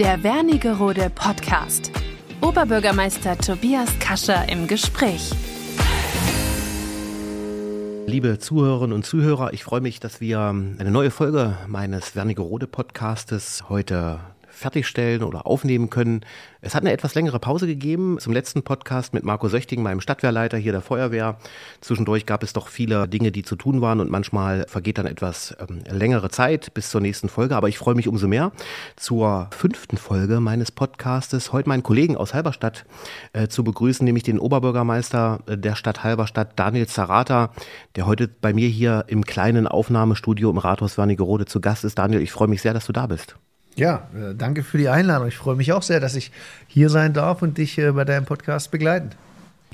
Der Wernigerode Podcast. Oberbürgermeister Tobias Kascher im Gespräch. Liebe Zuhörerinnen und Zuhörer, ich freue mich, dass wir eine neue Folge meines Wernigerode Podcastes heute fertigstellen oder aufnehmen können. Es hat eine etwas längere Pause gegeben zum letzten Podcast mit Marco Söchting, meinem Stadtwehrleiter hier der Feuerwehr. Zwischendurch gab es doch viele Dinge, die zu tun waren und manchmal vergeht dann etwas ähm, längere Zeit bis zur nächsten Folge. Aber ich freue mich umso mehr zur fünften Folge meines Podcastes. Heute meinen Kollegen aus Halberstadt äh, zu begrüßen, nämlich den Oberbürgermeister äh, der Stadt Halberstadt, Daniel Zarata, der heute bei mir hier im kleinen Aufnahmestudio im Rathaus Wernigerode zu Gast ist. Daniel, ich freue mich sehr, dass du da bist. Ja, äh, danke für die Einladung. Ich freue mich auch sehr, dass ich hier sein darf und dich äh, bei deinem Podcast begleiten.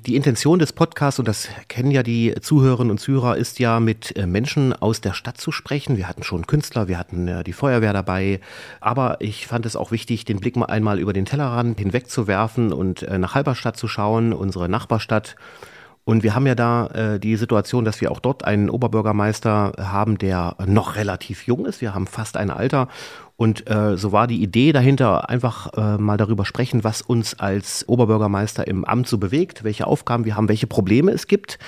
Die Intention des Podcasts, und das kennen ja die Zuhörerinnen und Zuhörer, ist ja mit äh, Menschen aus der Stadt zu sprechen. Wir hatten schon Künstler, wir hatten die Feuerwehr dabei. Aber ich fand es auch wichtig, den Blick mal einmal über den Tellerrand hinwegzuwerfen und nach Halberstadt zu schauen, unsere Nachbarstadt. Und wir haben ja da äh, die Situation, dass wir auch dort einen Oberbürgermeister haben, der noch relativ jung ist. Wir haben fast ein Alter und äh, so war die Idee dahinter, einfach äh, mal darüber sprechen, was uns als Oberbürgermeister im Amt so bewegt, welche Aufgaben wir haben, welche Probleme es gibt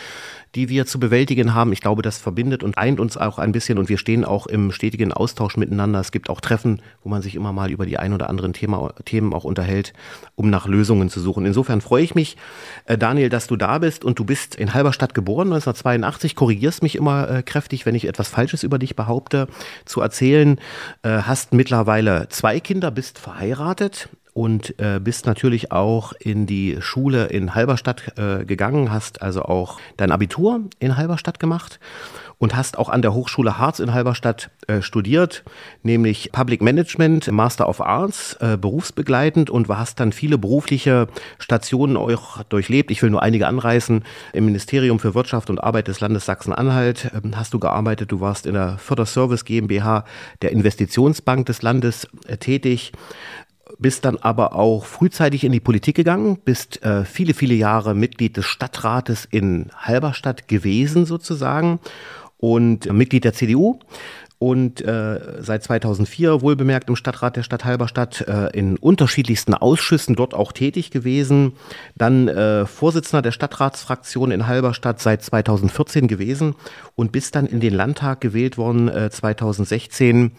die wir zu bewältigen haben. Ich glaube, das verbindet und eint uns auch ein bisschen und wir stehen auch im stetigen Austausch miteinander. Es gibt auch Treffen, wo man sich immer mal über die ein oder anderen Thema, Themen auch unterhält, um nach Lösungen zu suchen. Insofern freue ich mich, äh, Daniel, dass du da bist und du bist in Halberstadt geboren, 1982. Korrigierst mich immer äh, kräftig, wenn ich etwas Falsches über dich behaupte, zu erzählen. Äh, hast mittlerweile zwei Kinder, bist verheiratet, und äh, bist natürlich auch in die Schule in Halberstadt äh, gegangen, hast also auch dein Abitur in Halberstadt gemacht und hast auch an der Hochschule Harz in Halberstadt äh, studiert, nämlich Public Management, Master of Arts, äh, berufsbegleitend und hast dann viele berufliche Stationen auch durchlebt. Ich will nur einige anreißen. Im Ministerium für Wirtschaft und Arbeit des Landes Sachsen-Anhalt äh, hast du gearbeitet. Du warst in der Förderservice GmbH der Investitionsbank des Landes äh, tätig bist dann aber auch frühzeitig in die Politik gegangen, bist äh, viele, viele Jahre Mitglied des Stadtrates in Halberstadt gewesen sozusagen und Mitglied der CDU und äh, seit 2004 wohlbemerkt im Stadtrat der Stadt Halberstadt äh, in unterschiedlichsten Ausschüssen dort auch tätig gewesen. Dann äh, Vorsitzender der Stadtratsfraktion in Halberstadt seit 2014 gewesen und bis dann in den Landtag gewählt worden äh, 2016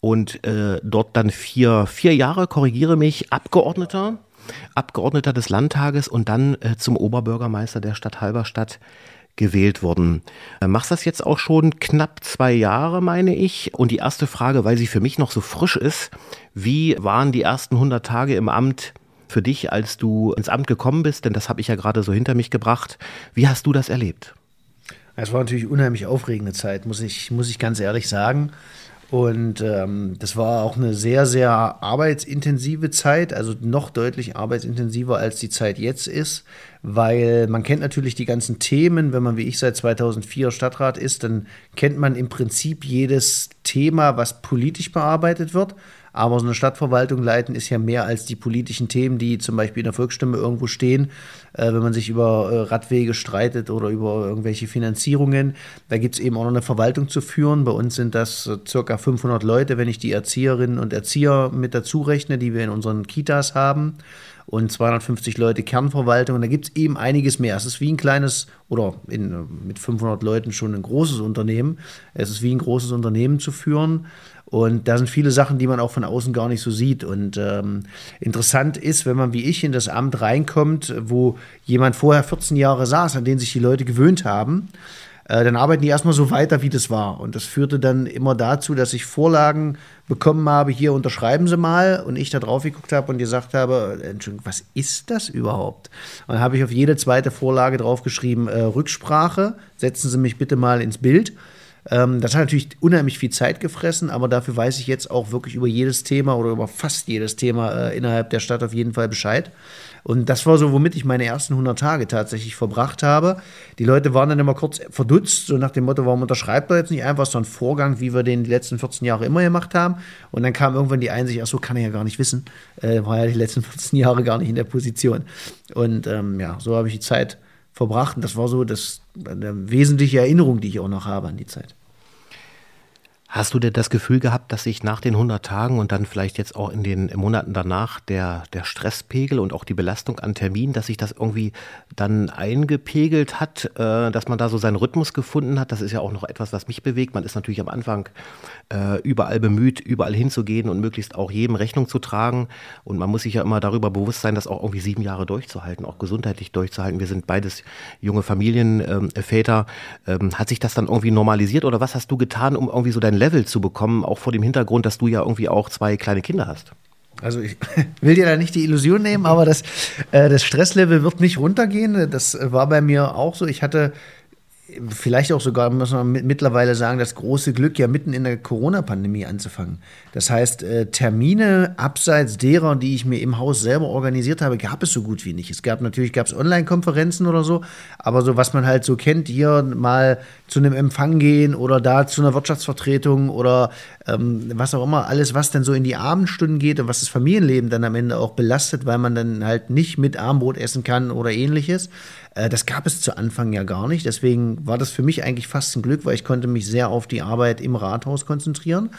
und äh, dort dann vier, vier Jahre, korrigiere mich, Abgeordneter, Abgeordneter des Landtages und dann äh, zum Oberbürgermeister der Stadt Halberstadt gewählt worden. Äh, machst das jetzt auch schon knapp zwei Jahre, meine ich. Und die erste Frage, weil sie für mich noch so frisch ist, wie waren die ersten 100 Tage im Amt für dich, als du ins Amt gekommen bist? Denn das habe ich ja gerade so hinter mich gebracht. Wie hast du das erlebt? Es war natürlich unheimlich aufregende Zeit, muss ich, muss ich ganz ehrlich sagen. Und ähm, das war auch eine sehr, sehr arbeitsintensive Zeit, also noch deutlich arbeitsintensiver als die Zeit jetzt ist, weil man kennt natürlich die ganzen Themen. Wenn man wie ich seit 2004 Stadtrat ist, dann kennt man im Prinzip jedes Thema, was politisch bearbeitet wird. Aber so eine Stadtverwaltung leiten ist ja mehr als die politischen Themen, die zum Beispiel in der Volksstimme irgendwo stehen, äh, wenn man sich über äh, Radwege streitet oder über irgendwelche Finanzierungen. Da gibt es eben auch noch eine Verwaltung zu führen. Bei uns sind das äh, circa 500 Leute, wenn ich die Erzieherinnen und Erzieher mit dazu rechne, die wir in unseren Kitas haben und 250 Leute Kernverwaltung. Und da gibt es eben einiges mehr. Es ist wie ein kleines oder in, mit 500 Leuten schon ein großes Unternehmen. Es ist wie ein großes Unternehmen zu führen. Und da sind viele Sachen, die man auch von außen gar nicht so sieht. Und ähm, interessant ist, wenn man wie ich in das Amt reinkommt, wo jemand vorher 14 Jahre saß, an den sich die Leute gewöhnt haben, äh, dann arbeiten die erstmal so weiter, wie das war. Und das führte dann immer dazu, dass ich Vorlagen bekommen habe, hier unterschreiben Sie mal. Und ich da drauf geguckt habe und gesagt habe, Entschuldigung, was ist das überhaupt? Und dann habe ich auf jede zweite Vorlage draufgeschrieben, äh, Rücksprache, setzen Sie mich bitte mal ins Bild. Ähm, das hat natürlich unheimlich viel Zeit gefressen, aber dafür weiß ich jetzt auch wirklich über jedes Thema oder über fast jedes Thema äh, innerhalb der Stadt auf jeden Fall Bescheid. Und das war so, womit ich meine ersten 100 Tage tatsächlich verbracht habe. Die Leute waren dann immer kurz verdutzt, so nach dem Motto, warum unterschreibt er jetzt nicht einfach so einen Vorgang, wie wir den die letzten 14 Jahre immer gemacht haben. Und dann kam irgendwann die Einsicht, ach so, kann er ja gar nicht wissen, äh, war ja die letzten 14 Jahre gar nicht in der Position. Und ähm, ja, so habe ich die Zeit verbracht. Und das war so das, eine wesentliche Erinnerung, die ich auch noch habe an die Zeit. Hast du denn das Gefühl gehabt, dass sich nach den 100 Tagen und dann vielleicht jetzt auch in den Monaten danach der, der Stresspegel und auch die Belastung an Terminen, dass sich das irgendwie dann eingepegelt hat, äh, dass man da so seinen Rhythmus gefunden hat? Das ist ja auch noch etwas, was mich bewegt. Man ist natürlich am Anfang äh, überall bemüht, überall hinzugehen und möglichst auch jedem Rechnung zu tragen. Und man muss sich ja immer darüber bewusst sein, das auch irgendwie sieben Jahre durchzuhalten, auch gesundheitlich durchzuhalten. Wir sind beides junge Familienväter. Ähm, ähm, hat sich das dann irgendwie normalisiert oder was hast du getan, um irgendwie so dein Level zu bekommen, auch vor dem Hintergrund, dass du ja irgendwie auch zwei kleine Kinder hast. Also ich will dir da nicht die Illusion nehmen, aber das, äh, das Stresslevel wird nicht runtergehen. Das war bei mir auch so. Ich hatte vielleicht auch sogar, muss man mittlerweile sagen, das große Glück, ja mitten in der Corona-Pandemie anzufangen. Das heißt, äh, Termine abseits derer, die ich mir im Haus selber organisiert habe, gab es so gut wie nicht. Es gab natürlich gab's Online-Konferenzen oder so, aber so was man halt so kennt, hier mal zu einem Empfang gehen oder da zu einer Wirtschaftsvertretung oder ähm, was auch immer, alles, was dann so in die Abendstunden geht und was das Familienleben dann am Ende auch belastet, weil man dann halt nicht mit Armbrot essen kann oder ähnliches. Äh, das gab es zu Anfang ja gar nicht. Deswegen war das für mich eigentlich fast ein Glück, weil ich konnte mich sehr auf die Arbeit im Rathaus konzentrieren.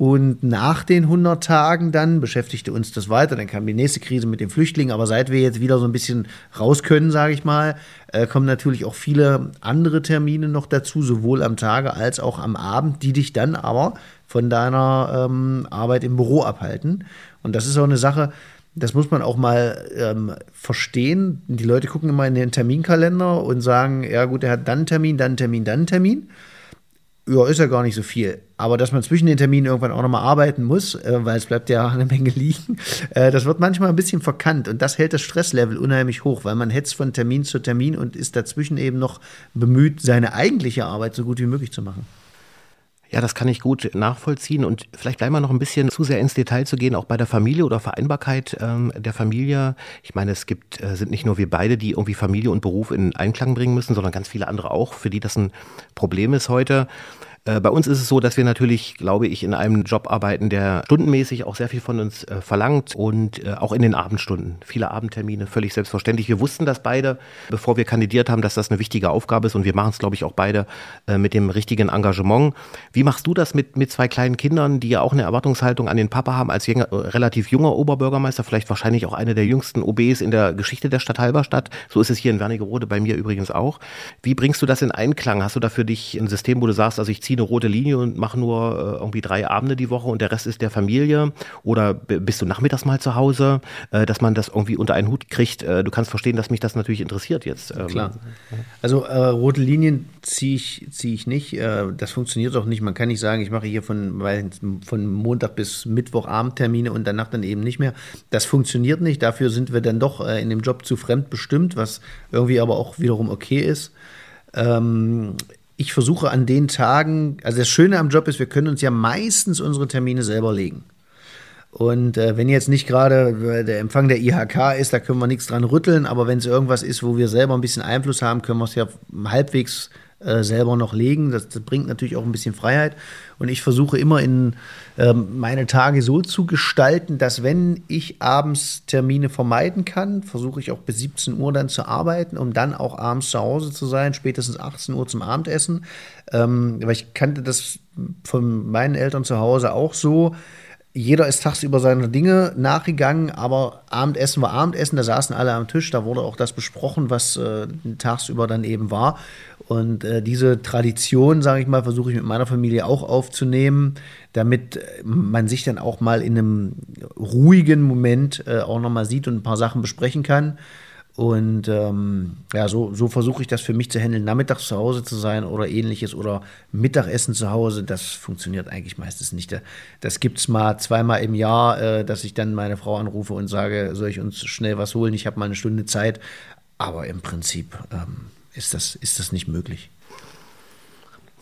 Und nach den 100 Tagen dann beschäftigte uns das weiter. Dann kam die nächste Krise mit den Flüchtlingen. Aber seit wir jetzt wieder so ein bisschen raus können, sage ich mal, äh, kommen natürlich auch viele andere Termine noch dazu, sowohl am Tage als auch am Abend, die dich dann aber von deiner ähm, Arbeit im Büro abhalten. Und das ist auch eine Sache, das muss man auch mal ähm, verstehen. Die Leute gucken immer in den Terminkalender und sagen, ja gut, er hat dann Termin, dann Termin, dann Termin. Ja, ist ja gar nicht so viel. Aber dass man zwischen den Terminen irgendwann auch nochmal arbeiten muss, äh, weil es bleibt ja eine Menge liegen, äh, das wird manchmal ein bisschen verkannt. Und das hält das Stresslevel unheimlich hoch, weil man hetzt von Termin zu Termin und ist dazwischen eben noch bemüht, seine eigentliche Arbeit so gut wie möglich zu machen. Ja, das kann ich gut nachvollziehen und vielleicht gleich mal noch ein bisschen zu sehr ins Detail zu gehen, auch bei der Familie oder Vereinbarkeit ähm, der Familie. Ich meine, es gibt, äh, sind nicht nur wir beide, die irgendwie Familie und Beruf in Einklang bringen müssen, sondern ganz viele andere auch, für die das ein Problem ist heute. Äh, bei uns ist es so, dass wir natürlich, glaube ich, in einem Job arbeiten, der stundenmäßig auch sehr viel von uns äh, verlangt und äh, auch in den Abendstunden. Viele Abendtermine, völlig selbstverständlich. Wir wussten das beide, bevor wir kandidiert haben, dass das eine wichtige Aufgabe ist und wir machen es, glaube ich, auch beide äh, mit dem richtigen Engagement. Wie machst du das mit, mit zwei kleinen Kindern, die ja auch eine Erwartungshaltung an den Papa haben, als jünger, relativ junger Oberbürgermeister, vielleicht wahrscheinlich auch eine der jüngsten OBs in der Geschichte der Stadt Halberstadt. So ist es hier in Wernigerode, bei mir übrigens auch. Wie bringst du das in Einklang? Hast du da für dich ein System, wo du sagst, also ich ziehe eine rote Linie und mache nur äh, irgendwie drei Abende die Woche und der Rest ist der Familie? Oder bist du nachmittags mal zu Hause, äh, dass man das irgendwie unter einen Hut kriegt? Äh, du kannst verstehen, dass mich das natürlich interessiert jetzt. Ähm. Klar. Also äh, rote Linien ziehe ich, zieh ich nicht. Äh, das funktioniert auch nicht. Man kann nicht sagen, ich mache hier von, von Montag bis Mittwoch Abendtermine und danach dann eben nicht mehr. Das funktioniert nicht. Dafür sind wir dann doch äh, in dem Job zu fremd bestimmt, was irgendwie aber auch wiederum okay ist. Ähm, ich versuche an den Tagen, also das Schöne am Job ist, wir können uns ja meistens unsere Termine selber legen. Und äh, wenn jetzt nicht gerade der Empfang der IHK ist, da können wir nichts dran rütteln, aber wenn es irgendwas ist, wo wir selber ein bisschen Einfluss haben, können wir es ja halbwegs äh, selber noch legen. Das, das, bringt natürlich auch ein bisschen Freiheit. Und ich versuche immer in ähm, meine Tage so zu gestalten, dass wenn ich abends Termine vermeiden kann, versuche ich auch bis 17 Uhr dann zu arbeiten, um dann auch abends zu Hause zu sein, spätestens 18 Uhr zum Abendessen. Ähm, weil ich kannte das von meinen Eltern zu Hause auch so jeder ist tagsüber seiner Dinge nachgegangen, aber Abendessen war Abendessen, da saßen alle am Tisch, da wurde auch das besprochen, was äh, tagsüber dann eben war. Und äh, diese Tradition, sage ich mal, versuche ich mit meiner Familie auch aufzunehmen, damit äh, man sich dann auch mal in einem ruhigen Moment äh, auch nochmal sieht und ein paar Sachen besprechen kann. Und ähm, ja, so, so versuche ich das für mich zu handeln, nachmittags zu Hause zu sein oder ähnliches oder Mittagessen zu Hause. Das funktioniert eigentlich meistens nicht. Das gibt es mal zweimal im Jahr, äh, dass ich dann meine Frau anrufe und sage, soll ich uns schnell was holen? Ich habe mal eine Stunde Zeit. Aber im Prinzip ähm, ist das, ist das nicht möglich.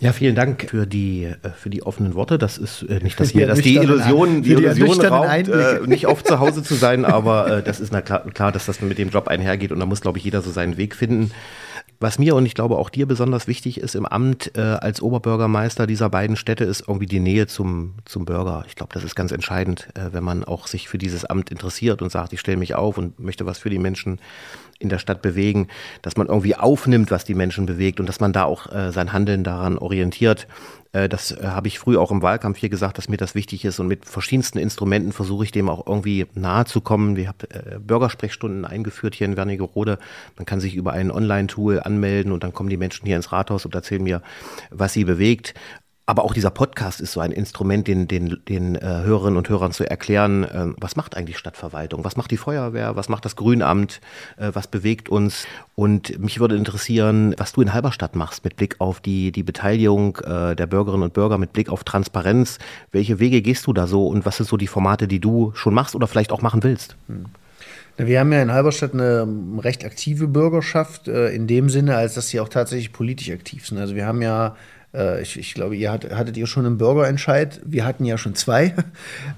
Ja, vielen Dank für die, äh, für die offenen Worte. Das ist äh, nicht, dass mir das die Illusion, die Illusion raubt, äh, nicht oft zu Hause zu sein, aber äh, das ist na klar, klar, dass das mit dem Job einhergeht und da muss, glaube ich, jeder so seinen Weg finden. Was mir und ich glaube auch dir besonders wichtig ist im Amt äh, als Oberbürgermeister dieser beiden Städte, ist irgendwie die Nähe zum, zum Bürger. Ich glaube, das ist ganz entscheidend, äh, wenn man auch sich für dieses Amt interessiert und sagt, ich stelle mich auf und möchte was für die Menschen in der Stadt bewegen, dass man irgendwie aufnimmt, was die Menschen bewegt und dass man da auch äh, sein Handeln daran orientiert. Äh, das äh, habe ich früh auch im Wahlkampf hier gesagt, dass mir das wichtig ist und mit verschiedensten Instrumenten versuche ich dem auch irgendwie nahe zu kommen. Wir haben äh, Bürgersprechstunden eingeführt hier in Wernigerode. Man kann sich über ein Online-Tool anmelden und dann kommen die Menschen hier ins Rathaus und erzählen mir, was sie bewegt. Aber auch dieser Podcast ist so ein Instrument, den, den, den äh, Hörerinnen und Hörern zu erklären, äh, was macht eigentlich Stadtverwaltung, was macht die Feuerwehr, was macht das Grünamt, äh, was bewegt uns. Und mich würde interessieren, was du in Halberstadt machst mit Blick auf die, die Beteiligung äh, der Bürgerinnen und Bürger, mit Blick auf Transparenz. Welche Wege gehst du da so und was sind so die Formate, die du schon machst oder vielleicht auch machen willst? Hm. Wir haben ja in Halberstadt eine ähm, recht aktive Bürgerschaft, äh, in dem Sinne, als dass sie auch tatsächlich politisch aktiv sind. Also wir haben ja äh, ich, ich, glaube, ihr hattet, hattet ihr schon einen Bürgerentscheid. Wir hatten ja schon zwei.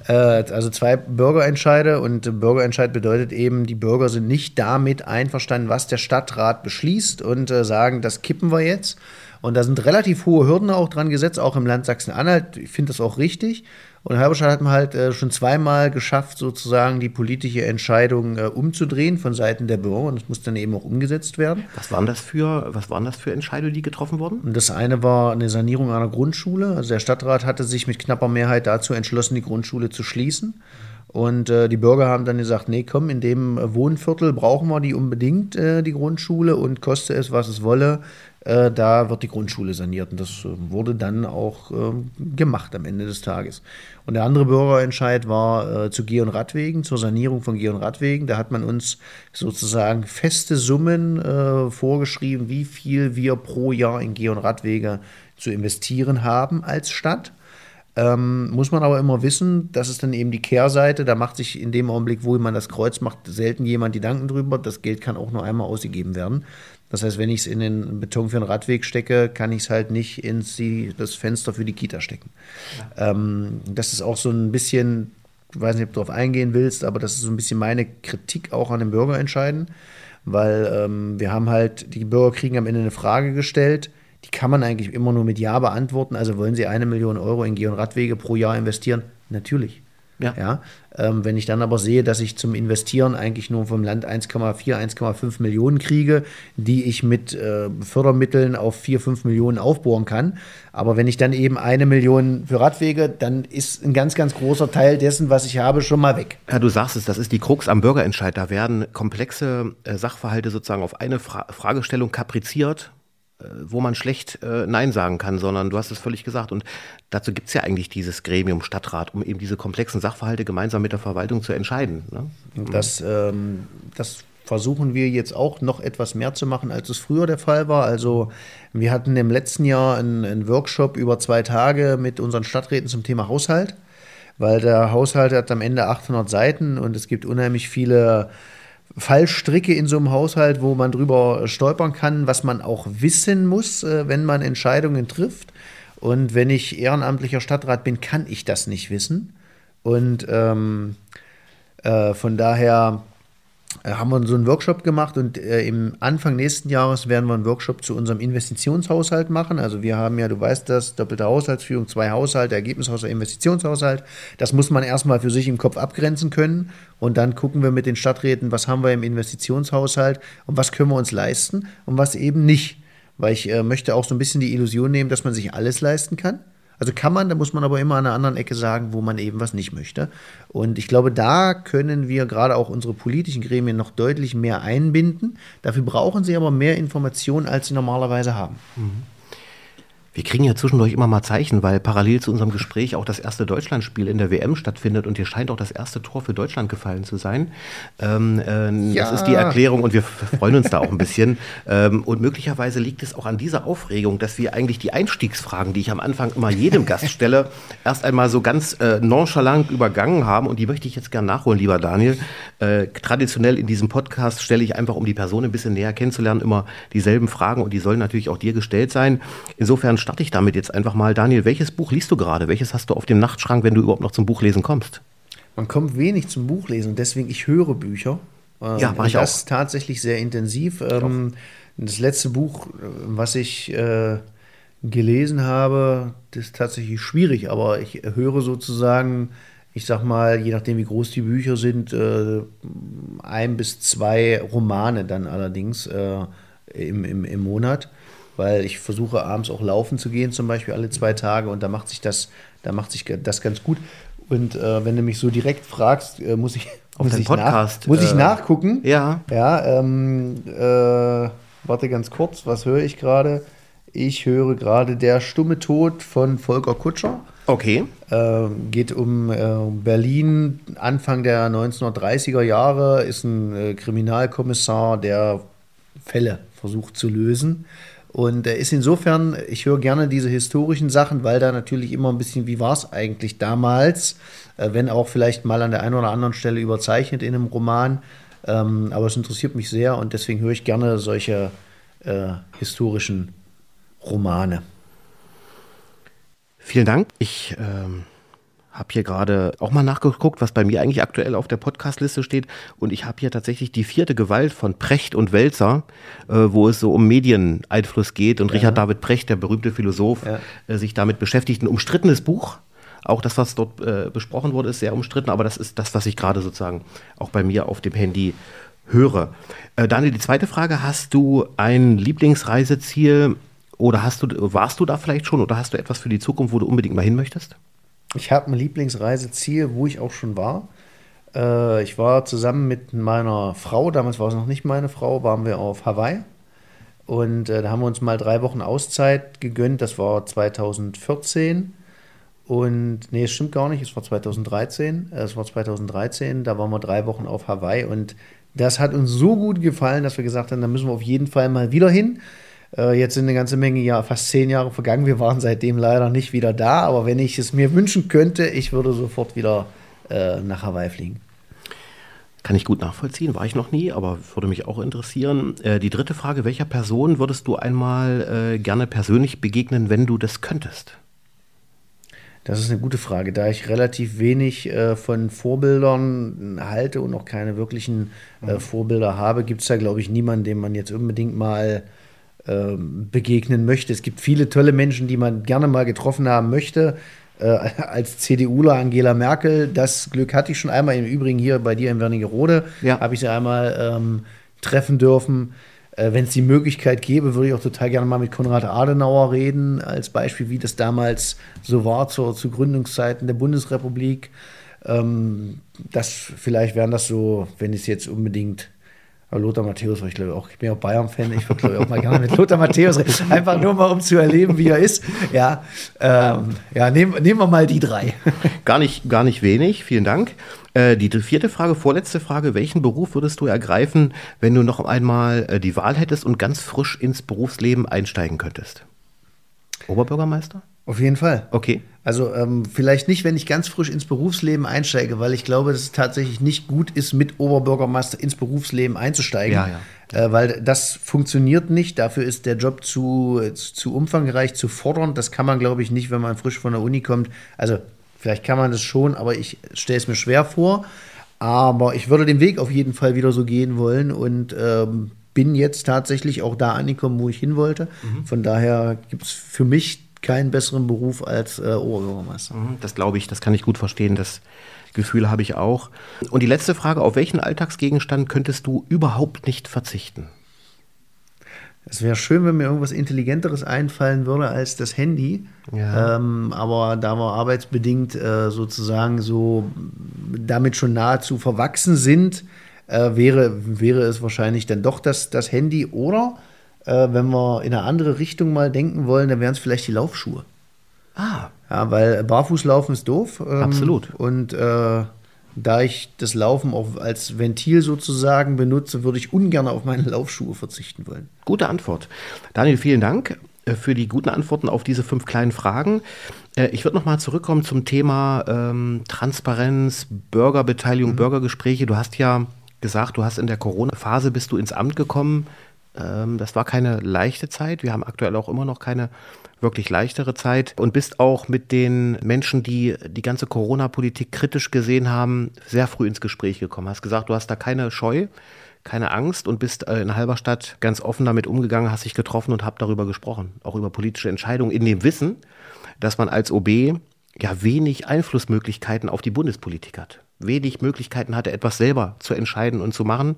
Äh, also zwei Bürgerentscheide. Und Bürgerentscheid bedeutet eben, die Bürger sind nicht damit einverstanden, was der Stadtrat beschließt und äh, sagen, das kippen wir jetzt. Und da sind relativ hohe Hürden auch dran gesetzt, auch im Land Sachsen-Anhalt. Ich finde das auch richtig. Und Halberstadt hat man halt äh, schon zweimal geschafft, sozusagen die politische Entscheidung äh, umzudrehen von Seiten der Bürger. Und das muss dann eben auch umgesetzt werden. Was waren das für, was waren das für Entscheidungen, die getroffen wurden? Und das eine war eine Sanierung einer Grundschule. Also der Stadtrat hatte sich mit knapper Mehrheit dazu entschlossen, die Grundschule zu schließen. Und äh, die Bürger haben dann gesagt, nee, komm, in dem Wohnviertel brauchen wir die unbedingt, äh, die Grundschule, und koste es, was es wolle, äh, da wird die Grundschule saniert. Und das äh, wurde dann auch ähm, gemacht am Ende des Tages. Und der andere Bürgerentscheid war äh, zu Geh- und Radwegen, zur Sanierung von Geh- und Radwegen. Da hat man uns sozusagen feste Summen vorgeschrieben, wie viel wir pro Jahr in Geh- und Radwege zu investieren haben als Stadt. Ähm, muss man aber immer wissen, das ist dann eben die Kehrseite. Da macht sich in dem Augenblick, wo man das Kreuz macht, selten jemand Gedanken drüber. Das Geld kann auch nur einmal ausgegeben werden. Das heißt, wenn ich es in den Beton für den Radweg stecke, kann ich es halt nicht ins die, das Fenster für die Kita stecken. Ja. Ähm, das ist auch so ein bisschen, ich weiß nicht, ob du darauf eingehen willst, aber das ist so ein bisschen meine Kritik auch an den Bürgerentscheiden, weil ähm, wir haben halt, die Bürger kriegen am Ende eine Frage gestellt die kann man eigentlich immer nur mit Ja beantworten. Also wollen Sie eine Million Euro in Geh- und Radwege pro Jahr investieren? Natürlich. Ja. ja? Ähm, wenn ich dann aber sehe, dass ich zum Investieren eigentlich nur vom Land 1,4, 1,5 Millionen kriege, die ich mit äh, Fördermitteln auf 4, 5 Millionen aufbohren kann. Aber wenn ich dann eben eine Million für Radwege, dann ist ein ganz, ganz großer Teil dessen, was ich habe, schon mal weg. Ja, du sagst es, das ist die Krux am Bürgerentscheid. Da werden komplexe äh, Sachverhalte sozusagen auf eine Fra Fragestellung kapriziert wo man schlecht äh, Nein sagen kann, sondern du hast es völlig gesagt. Und dazu gibt es ja eigentlich dieses Gremium Stadtrat, um eben diese komplexen Sachverhalte gemeinsam mit der Verwaltung zu entscheiden. Ne? Das, ähm, das versuchen wir jetzt auch noch etwas mehr zu machen, als es früher der Fall war. Also wir hatten im letzten Jahr einen, einen Workshop über zwei Tage mit unseren Stadträten zum Thema Haushalt, weil der Haushalt hat am Ende 800 Seiten und es gibt unheimlich viele Fallstricke in so einem Haushalt, wo man drüber stolpern kann, was man auch wissen muss, äh, wenn man Entscheidungen trifft. Und wenn ich ehrenamtlicher Stadtrat bin, kann ich das nicht wissen. Und ähm, äh, von daher haben wir so einen Workshop gemacht und äh, im Anfang nächsten Jahres werden wir einen Workshop zu unserem Investitionshaushalt machen. Also wir haben ja, du weißt das, doppelte Haushaltsführung, zwei Haushalte, Ergebnishaushalt, Investitionshaushalt. Das muss man erstmal für sich im Kopf abgrenzen können und dann gucken wir mit den Stadträten, was haben wir im Investitionshaushalt und was können wir uns leisten und was eben nicht. Weil ich äh, möchte auch so ein bisschen die Illusion nehmen, dass man sich alles leisten kann. Also kann man, da muss man aber immer an einer anderen Ecke sagen, wo man eben was nicht möchte. Und ich glaube, da können wir gerade auch unsere politischen Gremien noch deutlich mehr einbinden. Dafür brauchen sie aber mehr Informationen, als sie normalerweise haben. Mhm. Wir kriegen ja zwischendurch immer mal Zeichen, weil parallel zu unserem Gespräch auch das erste Deutschlandspiel in der WM stattfindet und hier scheint auch das erste Tor für Deutschland gefallen zu sein. Ähm, äh, ja. Das ist die Erklärung und wir freuen uns da auch ein bisschen. Ähm, und möglicherweise liegt es auch an dieser Aufregung, dass wir eigentlich die Einstiegsfragen, die ich am Anfang immer jedem Gast stelle, erst einmal so ganz äh, nonchalant übergangen haben und die möchte ich jetzt gerne nachholen, lieber Daniel. Äh, traditionell in diesem Podcast stelle ich einfach, um die Person ein bisschen näher kennenzulernen, immer dieselben Fragen und die sollen natürlich auch dir gestellt sein. Insofern starte ich damit jetzt einfach mal. Daniel, welches Buch liest du gerade? Welches hast du auf dem Nachtschrank, wenn du überhaupt noch zum Buchlesen kommst? Man kommt wenig zum Buchlesen, deswegen ich höre Bücher. ja, mache ich das auch. Das tatsächlich sehr intensiv. Ähm, das letzte Buch, was ich äh, gelesen habe, das ist tatsächlich schwierig, aber ich höre sozusagen ich sag mal, je nachdem wie groß die Bücher sind, äh, ein bis zwei Romane dann allerdings äh, im, im, im Monat, weil ich versuche abends auch laufen zu gehen, zum Beispiel alle zwei Tage und da macht sich das, da macht sich das ganz gut. Und äh, wenn du mich so direkt fragst, äh, muss ich auf muss ich Podcast. Nach, muss ich äh, nachgucken? Ja. Ja, ähm, äh, warte ganz kurz, was höre ich gerade? Ich höre gerade Der stumme Tod von Volker Kutscher. Okay. Äh, geht um äh, Berlin, Anfang der 1930er Jahre, ist ein Kriminalkommissar, der Fälle versucht zu lösen. Und er ist insofern, ich höre gerne diese historischen Sachen, weil da natürlich immer ein bisschen, wie war es eigentlich damals, äh, wenn auch vielleicht mal an der einen oder anderen Stelle überzeichnet in einem Roman. Ähm, aber es interessiert mich sehr und deswegen höre ich gerne solche äh, historischen Romane. Vielen Dank. Ich ähm, habe hier gerade auch mal nachgeguckt, was bei mir eigentlich aktuell auf der Podcastliste steht. Und ich habe hier tatsächlich die vierte Gewalt von Precht und Welzer, äh, wo es so um Medieneinfluss geht. Und ja. Richard David Precht, der berühmte Philosoph, ja. äh, sich damit beschäftigt. Ein umstrittenes Buch. Auch das, was dort äh, besprochen wurde, ist sehr umstritten, aber das ist das, was ich gerade sozusagen auch bei mir auf dem Handy höre. Äh, Daniel, die zweite Frage: Hast du ein Lieblingsreiseziel oder hast du, warst du da vielleicht schon oder hast du etwas für die Zukunft, wo du unbedingt mal hin möchtest? Ich habe ein Lieblingsreiseziel, wo ich auch schon war. Äh, ich war zusammen mit meiner Frau, damals war es noch nicht meine Frau, waren wir auf Hawaii. Und äh, da haben wir uns mal drei Wochen Auszeit gegönnt. Das war 2014. Und nee, es stimmt gar nicht, es war 2013. Es war 2013, da waren wir drei Wochen auf Hawaii und das hat uns so gut gefallen, dass wir gesagt haben, da müssen wir auf jeden Fall mal wieder hin. Äh, jetzt sind eine ganze Menge Jahre, fast zehn Jahre vergangen. Wir waren seitdem leider nicht wieder da. Aber wenn ich es mir wünschen könnte, ich würde sofort wieder äh, nach Hawaii fliegen. Kann ich gut nachvollziehen, war ich noch nie, aber würde mich auch interessieren. Äh, die dritte Frage, welcher Person würdest du einmal äh, gerne persönlich begegnen, wenn du das könntest? Das ist eine gute Frage. Da ich relativ wenig äh, von Vorbildern halte und auch keine wirklichen äh, mhm. Vorbilder habe, gibt es da, glaube ich, niemanden, den man jetzt unbedingt mal begegnen möchte. Es gibt viele tolle Menschen, die man gerne mal getroffen haben möchte. Äh, als CDUler Angela Merkel, das Glück hatte ich schon einmal. Im Übrigen hier bei dir in Wernigerode ja. habe ich sie einmal ähm, treffen dürfen. Äh, Wenn es die Möglichkeit gäbe, würde ich auch total gerne mal mit Konrad Adenauer reden, als Beispiel, wie das damals so war zu, zu Gründungszeiten der Bundesrepublik. Ähm, das vielleicht wären das so, wenn es jetzt unbedingt Lothar Matthäus, ich glaube auch, ich bin auch Bayern-Fan, ich würde auch mal gerne mit Lothar Matthäus reden, einfach nur mal, um zu erleben, wie er ist. Ja, ähm, ja nehm, nehmen wir mal die drei. Gar nicht, gar nicht wenig, vielen Dank. Äh, die vierte Frage, vorletzte Frage, welchen Beruf würdest du ergreifen, wenn du noch einmal äh, die Wahl hättest und ganz frisch ins Berufsleben einsteigen könntest? Oberbürgermeister? Auf jeden Fall. Okay. Also ähm, vielleicht nicht, wenn ich ganz frisch ins Berufsleben einsteige, weil ich glaube, dass es tatsächlich nicht gut ist, mit Oberbürgermeister ins Berufsleben einzusteigen. Ja, ja. Äh, weil das funktioniert nicht. Dafür ist der Job zu, zu umfangreich, zu fordernd. Das kann man, glaube ich, nicht, wenn man frisch von der Uni kommt. Also vielleicht kann man das schon, aber ich stelle es mir schwer vor. Aber ich würde den Weg auf jeden Fall wieder so gehen wollen und ähm, bin jetzt tatsächlich auch da angekommen, wo ich hin wollte. Mhm. Von daher gibt es für mich keinen besseren Beruf als äh, Oberbürgermeister. Mhm, das glaube ich, das kann ich gut verstehen. Das Gefühl habe ich auch. Und die letzte Frage: Auf welchen Alltagsgegenstand könntest du überhaupt nicht verzichten? Es wäre schön, wenn mir irgendwas Intelligenteres einfallen würde als das Handy. Ja. Ähm, aber da wir arbeitsbedingt äh, sozusagen so damit schon nahezu verwachsen sind, äh, wäre, wäre es wahrscheinlich dann doch das, das Handy oder äh, wenn wir in eine andere Richtung mal denken wollen, dann wären es vielleicht die Laufschuhe. Ah. Ja, weil Barfußlaufen ist doof. Ähm, Absolut. Und äh, da ich das Laufen auch als Ventil sozusagen benutze, würde ich ungern auf meine Laufschuhe verzichten wollen. Gute Antwort. Daniel, vielen Dank äh, für die guten Antworten auf diese fünf kleinen Fragen. Äh, ich würde nochmal zurückkommen zum Thema ähm, Transparenz, Bürgerbeteiligung, mhm. Bürgergespräche. Du hast ja gesagt, du hast in der Corona-Phase bist du ins Amt gekommen. Ähm, das war keine leichte Zeit. Wir haben aktuell auch immer noch keine wirklich leichtere Zeit und bist auch mit den Menschen, die die ganze Corona-Politik kritisch gesehen haben, sehr früh ins Gespräch gekommen. Hast gesagt, du hast da keine Scheu, keine Angst und bist äh, in Halberstadt ganz offen damit umgegangen, hast dich getroffen und habt darüber gesprochen, auch über politische Entscheidungen in dem Wissen, dass man als OB ja wenig Einflussmöglichkeiten auf die Bundespolitik hat. Wenig Möglichkeiten hatte, etwas selber zu entscheiden und zu machen.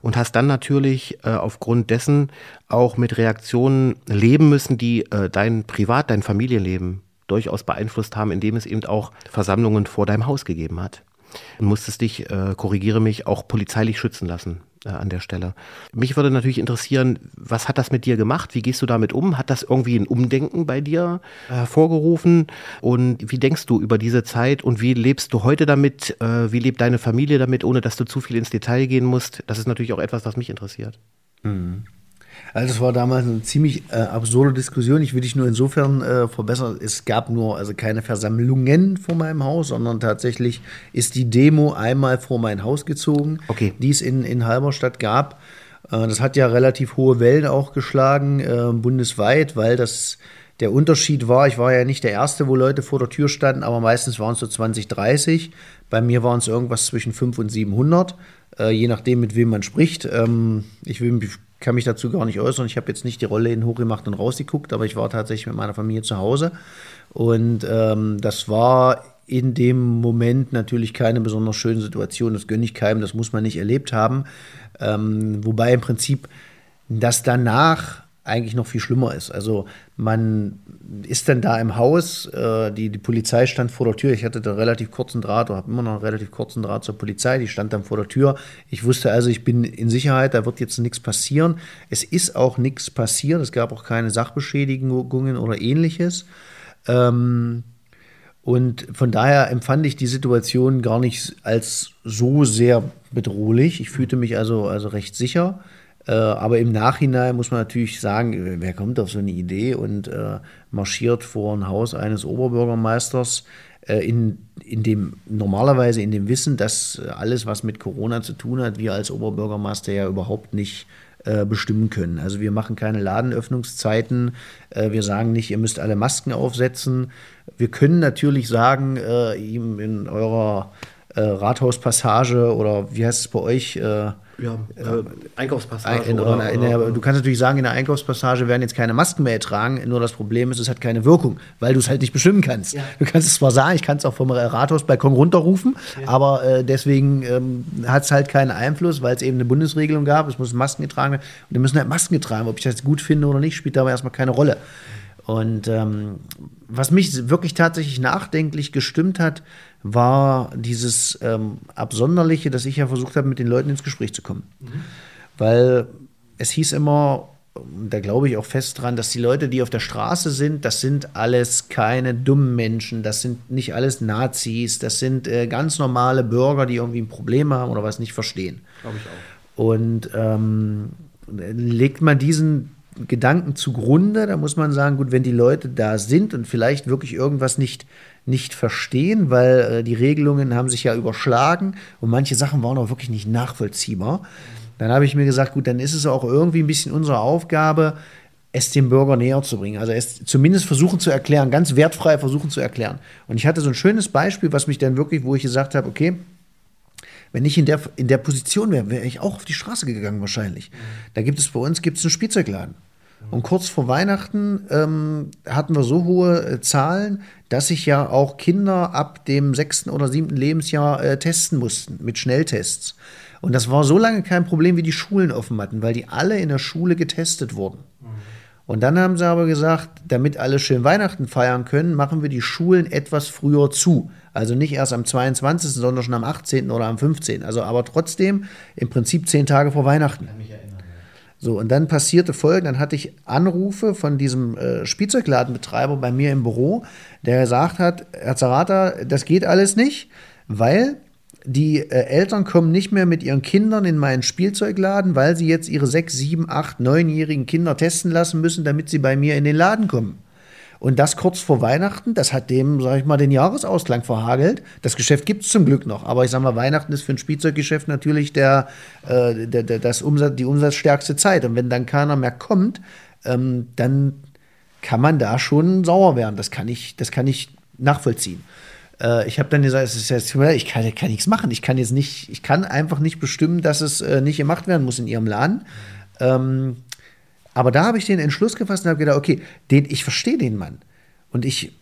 Und hast dann natürlich äh, aufgrund dessen auch mit Reaktionen leben müssen, die äh, dein Privat-, dein Familienleben durchaus beeinflusst haben, indem es eben auch Versammlungen vor deinem Haus gegeben hat. Und musstest dich, äh, korrigiere mich, auch polizeilich schützen lassen äh, an der Stelle. Mich würde natürlich interessieren, was hat das mit dir gemacht? Wie gehst du damit um? Hat das irgendwie ein Umdenken bei dir hervorgerufen? Und wie denkst du über diese Zeit und wie lebst du heute damit? Äh, wie lebt deine Familie damit, ohne dass du zu viel ins Detail gehen musst? Das ist natürlich auch etwas, was mich interessiert. Mhm. Also es war damals eine ziemlich äh, absurde Diskussion. Ich will dich nur insofern äh, verbessern. Es gab nur also keine Versammlungen vor meinem Haus, sondern tatsächlich ist die Demo einmal vor mein Haus gezogen, okay. die es in, in Halberstadt gab. Äh, das hat ja relativ hohe Wellen auch geschlagen, äh, bundesweit, weil das der Unterschied war, ich war ja nicht der Erste, wo Leute vor der Tür standen, aber meistens waren es so 20, 30. Bei mir waren es irgendwas zwischen 500 und 700, äh, je nachdem, mit wem man spricht. Ähm, ich will mich kann mich dazu gar nicht äußern. Ich habe jetzt nicht die Rolle in hochgemacht und rausgeguckt, aber ich war tatsächlich mit meiner Familie zu Hause. Und ähm, das war in dem Moment natürlich keine besonders schöne Situation. Das gönne ich keinem, das muss man nicht erlebt haben. Ähm, wobei im Prinzip das danach eigentlich noch viel schlimmer ist. Also man ist dann da im Haus, äh, die, die Polizei stand vor der Tür, ich hatte da relativ kurzen Draht oder habe immer noch einen relativ kurzen Draht zur Polizei, die stand dann vor der Tür. Ich wusste also, ich bin in Sicherheit, da wird jetzt nichts passieren. Es ist auch nichts passiert, es gab auch keine Sachbeschädigungen oder ähnliches. Ähm, und von daher empfand ich die Situation gar nicht als so sehr bedrohlich. Ich fühlte mich also, also recht sicher. Äh, aber im Nachhinein muss man natürlich sagen, wer kommt auf so eine Idee und äh, marschiert vor ein Haus eines Oberbürgermeisters äh, in, in dem normalerweise in dem Wissen, dass alles, was mit Corona zu tun hat, wir als Oberbürgermeister ja überhaupt nicht äh, bestimmen können. Also wir machen keine Ladenöffnungszeiten, äh, wir sagen nicht, ihr müsst alle Masken aufsetzen. Wir können natürlich sagen, äh, ihm in eurer Rathauspassage oder wie heißt es bei euch? Ja, äh, Einkaufspassage. In, oder, in der, du kannst natürlich sagen, in der Einkaufspassage werden jetzt keine Masken mehr tragen, nur das Problem ist, es hat keine Wirkung, weil du es halt nicht bestimmen kannst. Ja. Du kannst es zwar sagen, ich kann es auch vom Rathausbalkon runterrufen, ja. aber äh, deswegen ähm, hat es halt keinen Einfluss, weil es eben eine Bundesregelung gab, es muss Masken getragen werden und die müssen halt Masken getragen. Ob ich das gut finde oder nicht, spielt dabei erstmal keine Rolle. Und ähm, was mich wirklich tatsächlich nachdenklich gestimmt hat, war dieses ähm, Absonderliche, dass ich ja versucht habe, mit den Leuten ins Gespräch zu kommen. Mhm. Weil es hieß immer, da glaube ich auch fest dran, dass die Leute, die auf der Straße sind, das sind alles keine dummen Menschen, das sind nicht alles Nazis, das sind äh, ganz normale Bürger, die irgendwie ein Problem haben oder was nicht verstehen. Glaube ich auch. Und ähm, legt man diesen Gedanken zugrunde, da muss man sagen, gut, wenn die Leute da sind und vielleicht wirklich irgendwas nicht nicht verstehen, weil äh, die Regelungen haben sich ja überschlagen und manche Sachen waren auch wirklich nicht nachvollziehbar. Dann habe ich mir gesagt, gut, dann ist es auch irgendwie ein bisschen unsere Aufgabe, es dem Bürger näher zu bringen. Also es zumindest versuchen zu erklären, ganz wertfrei versuchen zu erklären. Und ich hatte so ein schönes Beispiel, was mich dann wirklich, wo ich gesagt habe, okay, wenn ich in der, in der Position wäre, wäre ich auch auf die Straße gegangen wahrscheinlich. Da gibt es bei uns gibt's einen Spielzeugladen. Und kurz vor Weihnachten ähm, hatten wir so hohe äh, Zahlen, dass sich ja auch Kinder ab dem sechsten oder siebten Lebensjahr äh, testen mussten mit Schnelltests. Und das war so lange kein Problem, wie die Schulen offen hatten, weil die alle in der Schule getestet wurden. Mhm. Und dann haben sie aber gesagt, damit alle schön Weihnachten feiern können, machen wir die Schulen etwas früher zu. Also nicht erst am 22., sondern schon am 18. oder am 15. Also aber trotzdem im Prinzip zehn Tage vor Weihnachten. Ich kann mich so, und dann passierte folgendes, dann hatte ich Anrufe von diesem äh, Spielzeugladenbetreiber bei mir im Büro, der gesagt hat, Herr Zarata, das geht alles nicht, weil die äh, Eltern kommen nicht mehr mit ihren Kindern in meinen Spielzeugladen, weil sie jetzt ihre sechs, sieben, acht, neunjährigen Kinder testen lassen müssen, damit sie bei mir in den Laden kommen. Und das kurz vor Weihnachten, das hat dem, sag ich mal, den Jahresausklang verhagelt. Das Geschäft gibt es zum Glück noch. Aber ich sag mal, Weihnachten ist für ein Spielzeuggeschäft natürlich der, äh, der, der, das Umsatz, die umsatzstärkste Zeit. Und wenn dann keiner mehr kommt, ähm, dann kann man da schon sauer werden. Das kann ich, das kann ich nachvollziehen. Äh, ich habe dann gesagt, es ist jetzt, ich kann, kann nichts machen. Ich kann jetzt nicht, ich kann einfach nicht bestimmen, dass es äh, nicht gemacht werden muss in ihrem Laden. Ähm, aber da habe ich den Entschluss gefasst und habe gedacht, okay, den, ich verstehe den Mann. Und ich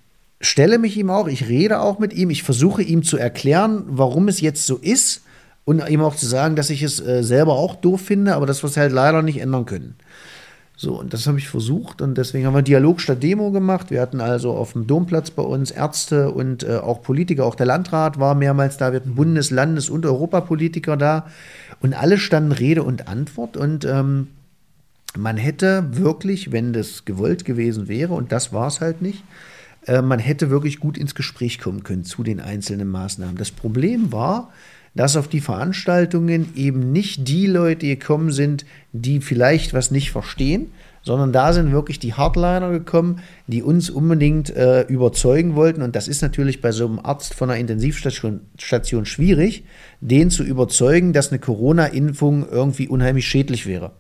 stelle mich ihm auch, ich rede auch mit ihm, ich versuche ihm zu erklären, warum es jetzt so ist und ihm auch zu sagen, dass ich es äh, selber auch doof finde, aber dass wir es halt leider nicht ändern können. So, und das habe ich versucht und deswegen haben wir Dialog statt Demo gemacht. Wir hatten also auf dem Domplatz bei uns Ärzte und äh, auch Politiker, auch der Landrat war mehrmals da, wir hatten Bundes-, Landes- und Europapolitiker da und alle standen Rede und Antwort und ähm, man hätte wirklich, wenn das gewollt gewesen wäre, und das war es halt nicht, äh, man hätte wirklich gut ins Gespräch kommen können zu den einzelnen Maßnahmen. Das Problem war, dass auf die Veranstaltungen eben nicht die Leute gekommen sind, die vielleicht was nicht verstehen, sondern da sind wirklich die Hardliner gekommen, die uns unbedingt äh, überzeugen wollten. Und das ist natürlich bei so einem Arzt von einer Intensivstation Station schwierig, den zu überzeugen, dass eine Corona-Impfung irgendwie unheimlich schädlich wäre.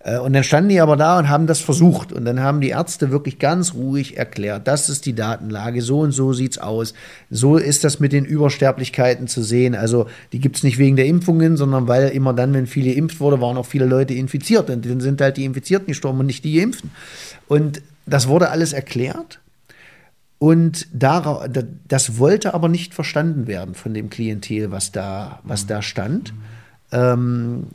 Äh, und dann standen die aber da und haben das versucht. Und dann haben die Ärzte wirklich ganz ruhig erklärt, das ist die Datenlage, so und so sieht's aus. So ist das mit den Übersterblichkeiten zu sehen. Also die gibt's nicht wegen der Impfungen, sondern weil immer dann, wenn viele geimpft wurde, waren auch viele Leute infiziert. Und dann sind halt die Infizierten gestorben und nicht die Geimpften. Und das wurde alles erklärt. Und das wollte aber nicht verstanden werden von dem Klientel, was da, was da stand. Ähm,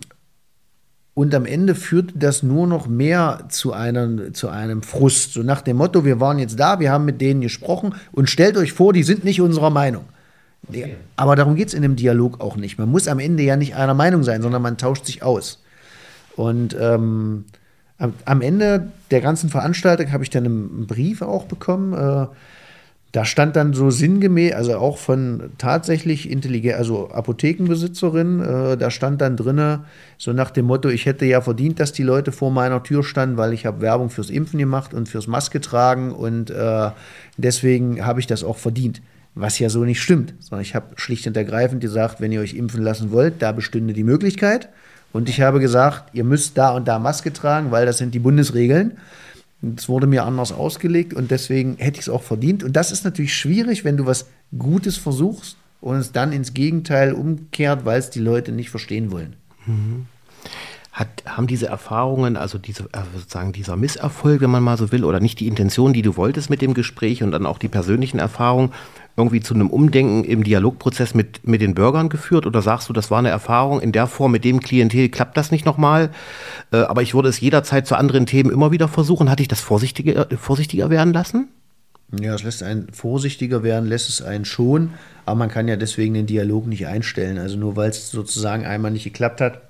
und am Ende führte das nur noch mehr zu einem, zu einem Frust. So nach dem Motto, wir waren jetzt da, wir haben mit denen gesprochen und stellt euch vor, die sind nicht unserer Meinung. Okay. Aber darum geht es in dem Dialog auch nicht. Man muss am Ende ja nicht einer Meinung sein, sondern man tauscht sich aus. Und ähm, am, Ende der ganzen Veranstaltung habe ich dann einen Brief auch bekommen. Äh, da stand dann so sinngemäß, also auch von tatsächlich intelligent, also Apothekenbesitzerin, äh, da stand dann drinne so nach dem Motto, ich hätte ja verdient, dass die Leute vor meiner Tür standen, weil ich habe Werbung fürs Impfen gemacht und fürs Maske tragen und äh, deswegen habe ich das auch verdient. Was ja so nicht stimmt, sondern ich habe schlicht und ergreifend gesagt, wenn ihr euch impfen lassen wollt, da bestünde die Möglichkeit. Und ich habe gesagt, ihr müsst da und da Maske tragen, weil das sind die Bundesregeln. Es wurde mir anders ausgelegt und deswegen hätte ich es auch verdient. Und das ist natürlich schwierig, wenn du was Gutes versuchst und es dann ins Gegenteil umkehrt, weil es die Leute nicht verstehen wollen. Mhm. Hat, haben diese Erfahrungen, also diese, äh, sozusagen dieser Misserfolg, wenn man mal so will, oder nicht die Intention, die du wolltest mit dem Gespräch und dann auch die persönlichen Erfahrungen, irgendwie zu einem Umdenken im Dialogprozess mit, mit den Bürgern geführt? Oder sagst du, das war eine Erfahrung in der Form, mit dem Klientel klappt das nicht nochmal? Äh, aber ich würde es jederzeit zu anderen Themen immer wieder versuchen. Hatte ich das vorsichtiger, vorsichtiger werden lassen? Ja, es lässt einen vorsichtiger werden, lässt es einen schon, aber man kann ja deswegen den Dialog nicht einstellen. Also nur weil es sozusagen einmal nicht geklappt hat,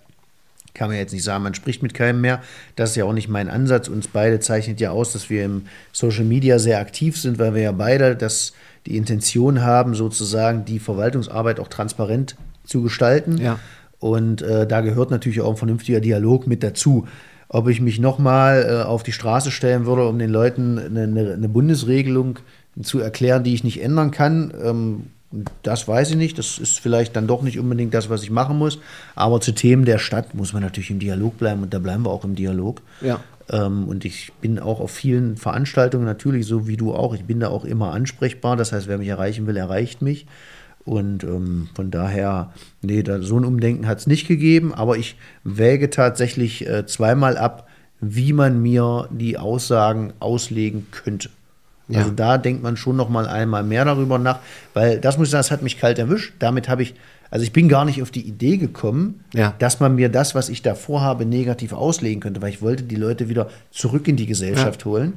kann man jetzt nicht sagen, man spricht mit keinem mehr. Das ist ja auch nicht mein Ansatz. Uns beide zeichnet ja aus, dass wir im Social Media sehr aktiv sind, weil wir ja beide das, die Intention haben, sozusagen die Verwaltungsarbeit auch transparent zu gestalten. Ja. Und äh, da gehört natürlich auch ein vernünftiger Dialog mit dazu. Ob ich mich nochmal äh, auf die Straße stellen würde, um den Leuten eine, eine, Bundesregelung zu erklären, die ich nicht ändern kann, ähm, das weiß ich nicht. Das ist vielleicht dann doch nicht unbedingt das, was ich machen muss. Aber zu Themen der Stadt muss man natürlich im Dialog bleiben und da bleiben wir auch im Dialog. Ja. Ähm, und ich bin auch auf vielen Veranstaltungen natürlich so wie du auch. Ich bin da auch immer ansprechbar. Das heißt, wer mich erreichen will, erreicht mich. Und ähm, von daher, nee, da, so ein Umdenken hat es nicht gegeben. Aber ich wäge tatsächlich äh, zweimal ab, wie man mir die Aussagen auslegen könnte. Ja. Also da denkt man schon noch mal einmal mehr darüber nach, weil das muss ich sagen, das hat mich kalt erwischt. Damit habe ich, also ich bin gar nicht auf die Idee gekommen, ja. dass man mir das, was ich da vorhabe, negativ auslegen könnte, weil ich wollte die Leute wieder zurück in die Gesellschaft ja. holen.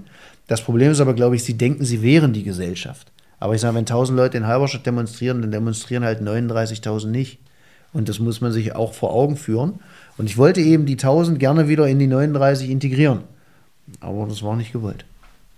Das Problem ist aber, glaube ich, sie denken, sie wären die Gesellschaft. Aber ich sage, wenn 1000 Leute in Halberstadt demonstrieren, dann demonstrieren halt 39.000 nicht. Und das muss man sich auch vor Augen führen. Und ich wollte eben die 1000 gerne wieder in die 39 integrieren. Aber das war nicht gewollt.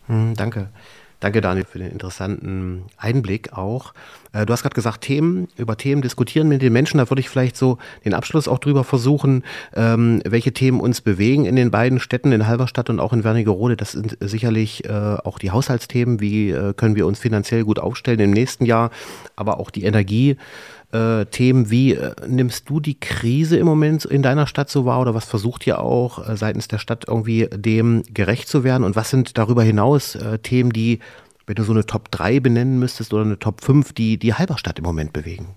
Hm, danke. Danke, Daniel, für den interessanten Einblick auch. Äh, du hast gerade gesagt, Themen, über Themen diskutieren mit den Menschen. Da würde ich vielleicht so den Abschluss auch drüber versuchen, ähm, welche Themen uns bewegen in den beiden Städten, in Halberstadt und auch in Wernigerode. Das sind sicherlich äh, auch die Haushaltsthemen. Wie äh, können wir uns finanziell gut aufstellen im nächsten Jahr? Aber auch die Energie äh, Themen. Wie äh, nimmst du die Krise im Moment in deiner Stadt so wahr oder was versucht ihr auch äh, seitens der Stadt irgendwie dem gerecht zu werden? Und was sind darüber hinaus äh, Themen, die, wenn du so eine Top 3 benennen müsstest oder eine Top 5, die die Halberstadt im Moment bewegen?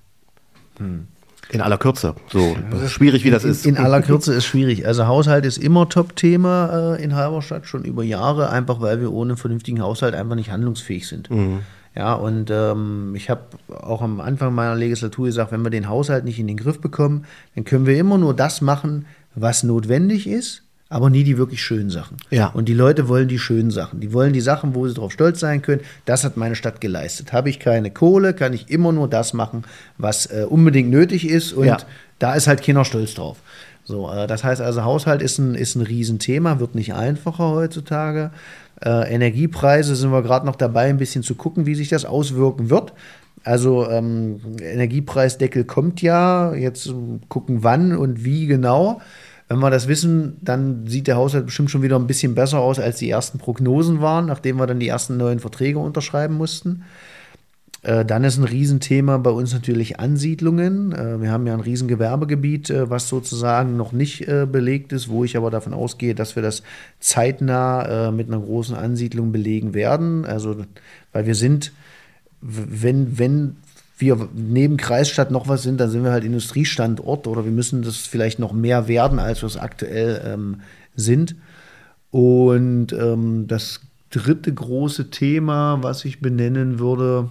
Hm. In aller Kürze, so schwierig wie das ist. In, in aller Kürze ist schwierig. Also Haushalt ist immer Top-Thema äh, in Halberstadt, schon über Jahre, einfach weil wir ohne vernünftigen Haushalt einfach nicht handlungsfähig sind. Mhm. Ja, und ähm, ich habe auch am Anfang meiner Legislatur gesagt, wenn wir den Haushalt nicht in den Griff bekommen, dann können wir immer nur das machen, was notwendig ist, aber nie die wirklich schönen Sachen. Ja. Und die Leute wollen die schönen Sachen. Die wollen die Sachen, wo sie darauf stolz sein können. Das hat meine Stadt geleistet. Habe ich keine Kohle, kann ich immer nur das machen, was äh, unbedingt nötig ist. Und ja. da ist halt keiner stolz drauf. So, äh, das heißt also, Haushalt ist ein, ist ein Riesenthema, wird nicht einfacher heutzutage. Äh, Energiepreise sind wir gerade noch dabei, ein bisschen zu gucken, wie sich das auswirken wird. Also ähm, Energiepreisdeckel kommt ja, jetzt gucken wann und wie genau. Wenn wir das wissen, dann sieht der Haushalt bestimmt schon wieder ein bisschen besser aus, als die ersten Prognosen waren, nachdem wir dann die ersten neuen Verträge unterschreiben mussten. Äh, dann ist ein Riesenthema bei uns natürlich Ansiedlungen. Äh, wir haben ja ein Riesengewerbegebiet, äh, was sozusagen noch nicht belegt ist, wo ich aber davon ausgehe, dass wir das zeitnah mit einer großen Ansiedlung belegen werden. Also, weil wir sind, wenn, wenn wir neben Kreisstadt noch was sind, dann sind wir halt Industriestandort oder wir müssen das vielleicht noch mehr werden, als wir es aktuell ähm, sind. Und ähm, das dritte große Thema, was ich benennen würde,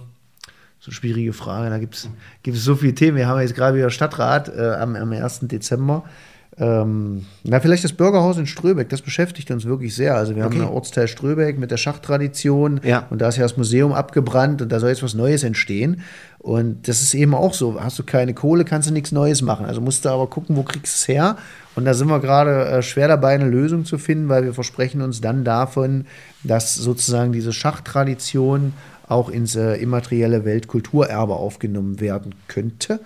so eine schwierige Frage. Da gibt es so viele Themen. Wir haben jetzt gerade wieder Stadtrat äh, am, am 1. Dezember. Ähm, na, vielleicht das Bürgerhaus in Ströbeck, das beschäftigt uns wirklich sehr. Also wir okay. haben einen Ortsteil Ströbeck mit der Schachtradition ja. und da ist ja das Museum abgebrannt und da soll jetzt was Neues entstehen. Und das ist eben auch so, hast du keine Kohle, kannst du nichts Neues machen. Also musst du aber gucken, wo kriegst du es her. Und da sind wir gerade äh, schwer dabei, eine Lösung zu finden, weil wir versprechen uns dann davon, dass sozusagen diese Schachtradition auch ins äh, immaterielle Weltkulturerbe aufgenommen werden könnte,